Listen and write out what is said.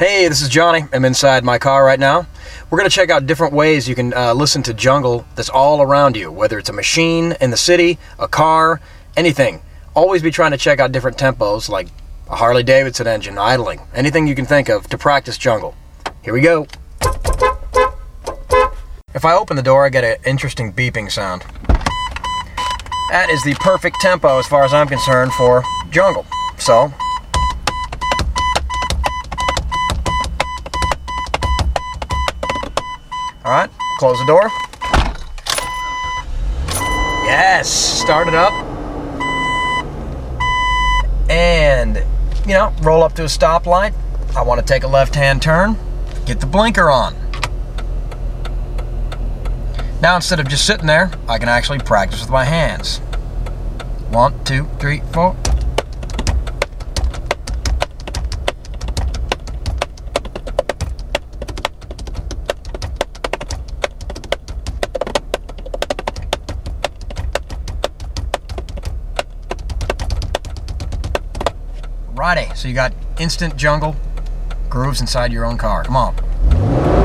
Hey, this is Johnny. I'm inside my car right now. We're going to check out different ways you can uh, listen to jungle that's all around you, whether it's a machine in the city, a car, anything. Always be trying to check out different tempos like a Harley Davidson engine idling, anything you can think of to practice jungle. Here we go. If I open the door, I get an interesting beeping sound. That is the perfect tempo as far as I'm concerned for jungle. So, All right, close the door. Yes, start it up. And, you know, roll up to a stoplight. I want to take a left hand turn, get the blinker on. Now, instead of just sitting there, I can actually practice with my hands. One, two, three, four. Righty, so you got instant jungle grooves inside your own car. Come on.